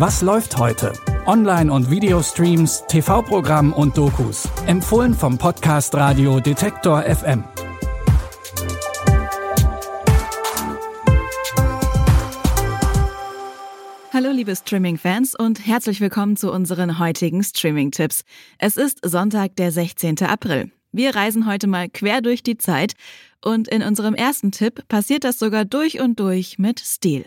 Was läuft heute? Online- und Videostreams, TV-Programm und Dokus. Empfohlen vom Podcast Radio Detektor FM. Hallo liebe Streaming-Fans und herzlich willkommen zu unseren heutigen Streaming-Tipps. Es ist Sonntag, der 16. April. Wir reisen heute mal quer durch die Zeit und in unserem ersten Tipp passiert das sogar durch und durch mit Stil.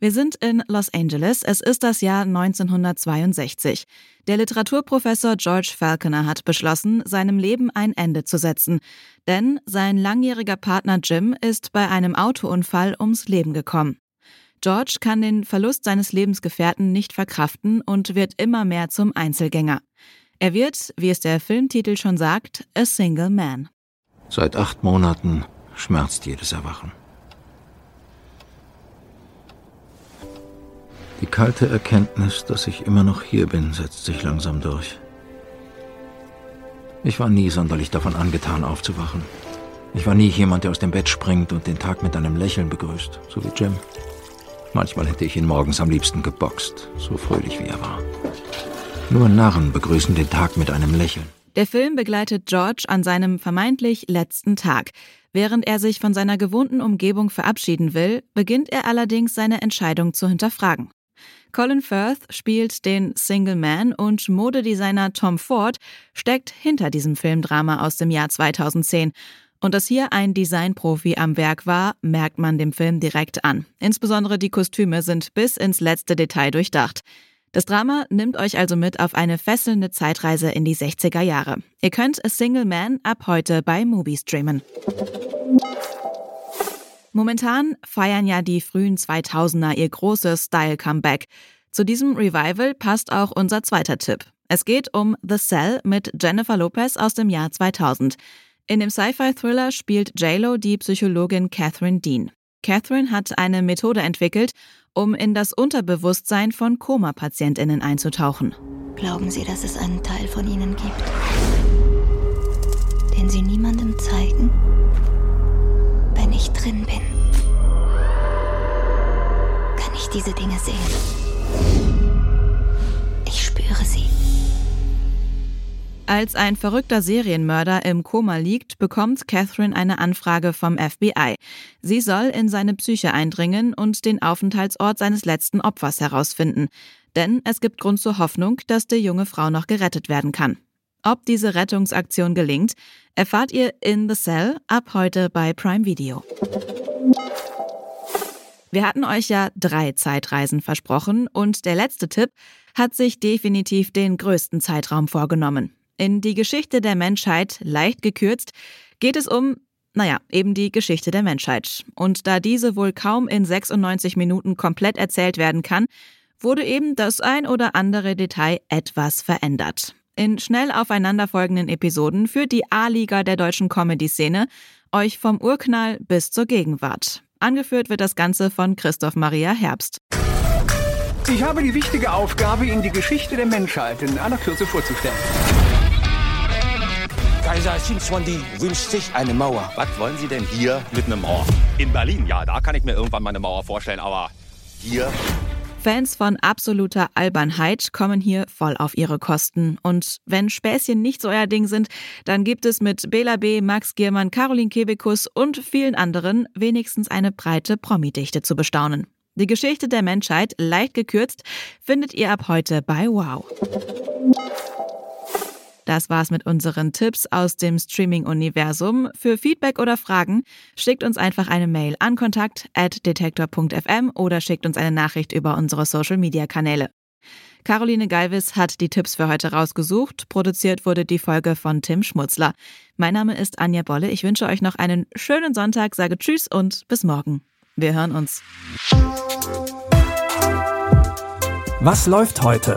Wir sind in Los Angeles. Es ist das Jahr 1962. Der Literaturprofessor George Falconer hat beschlossen, seinem Leben ein Ende zu setzen. Denn sein langjähriger Partner Jim ist bei einem Autounfall ums Leben gekommen. George kann den Verlust seines Lebensgefährten nicht verkraften und wird immer mehr zum Einzelgänger. Er wird, wie es der Filmtitel schon sagt, a single man. Seit acht Monaten schmerzt jedes Erwachen. Kalte Erkenntnis, dass ich immer noch hier bin, setzt sich langsam durch. Ich war nie sonderlich davon angetan, aufzuwachen. Ich war nie jemand, der aus dem Bett springt und den Tag mit einem Lächeln begrüßt, so wie Jim. Manchmal hätte ich ihn morgens am liebsten geboxt, so fröhlich wie er war. Nur Narren begrüßen den Tag mit einem Lächeln. Der Film begleitet George an seinem vermeintlich letzten Tag. Während er sich von seiner gewohnten Umgebung verabschieden will, beginnt er allerdings seine Entscheidung zu hinterfragen. Colin Firth spielt den Single Man und Modedesigner Tom Ford steckt hinter diesem Filmdrama aus dem Jahr 2010 und dass hier ein Designprofi am Werk war, merkt man dem Film direkt an. Insbesondere die Kostüme sind bis ins letzte Detail durchdacht. Das Drama nimmt euch also mit auf eine fesselnde Zeitreise in die 60er Jahre. Ihr könnt A Single Man ab heute bei Mubi streamen. Momentan feiern ja die frühen 2000er ihr großes Style-Comeback. Zu diesem Revival passt auch unser zweiter Tipp. Es geht um The Cell mit Jennifer Lopez aus dem Jahr 2000. In dem Sci-Fi-Thriller spielt JLo die Psychologin Catherine Dean. Catherine hat eine Methode entwickelt, um in das Unterbewusstsein von Koma-PatientInnen einzutauchen. Glauben Sie, dass es einen Teil von Ihnen gibt, den Sie niemandem zeigen? Ich drin bin, kann ich diese Dinge sehen. Ich spüre sie. Als ein verrückter Serienmörder im Koma liegt, bekommt Catherine eine Anfrage vom FBI. Sie soll in seine Psyche eindringen und den Aufenthaltsort seines letzten Opfers herausfinden. Denn es gibt Grund zur Hoffnung, dass die junge Frau noch gerettet werden kann. Ob diese Rettungsaktion gelingt, erfahrt ihr in The Cell ab heute bei Prime Video. Wir hatten euch ja drei Zeitreisen versprochen und der letzte Tipp hat sich definitiv den größten Zeitraum vorgenommen. In die Geschichte der Menschheit, leicht gekürzt, geht es um, naja, eben die Geschichte der Menschheit. Und da diese wohl kaum in 96 Minuten komplett erzählt werden kann, wurde eben das ein oder andere Detail etwas verändert. In schnell aufeinanderfolgenden Episoden führt die A-Liga der deutschen Comedy-Szene euch vom Urknall bis zur Gegenwart. Angeführt wird das Ganze von Christoph Maria Herbst. Ich habe die wichtige Aufgabe, Ihnen die Geschichte der Menschheit in aller Kürze vorzustellen. Kaiser Xinzhuangdi wünscht sich eine Mauer. Was wollen Sie denn hier mit einer Mauer? In Berlin, ja, da kann ich mir irgendwann mal eine Mauer vorstellen, aber hier Fans von absoluter Albernheit kommen hier voll auf ihre Kosten. Und wenn Späßchen nicht so euer Ding sind, dann gibt es mit Bela B., Max Giermann, Caroline Kebekus und vielen anderen wenigstens eine breite Promidichte zu bestaunen. Die Geschichte der Menschheit, leicht gekürzt, findet ihr ab heute bei Wow. Das war's mit unseren Tipps aus dem Streaming-Universum. Für Feedback oder Fragen schickt uns einfach eine Mail an kontakt.detektor.fm oder schickt uns eine Nachricht über unsere Social-Media-Kanäle. Caroline Galvis hat die Tipps für heute rausgesucht. Produziert wurde die Folge von Tim Schmutzler. Mein Name ist Anja Bolle. Ich wünsche euch noch einen schönen Sonntag, sage Tschüss und bis morgen. Wir hören uns. Was läuft heute?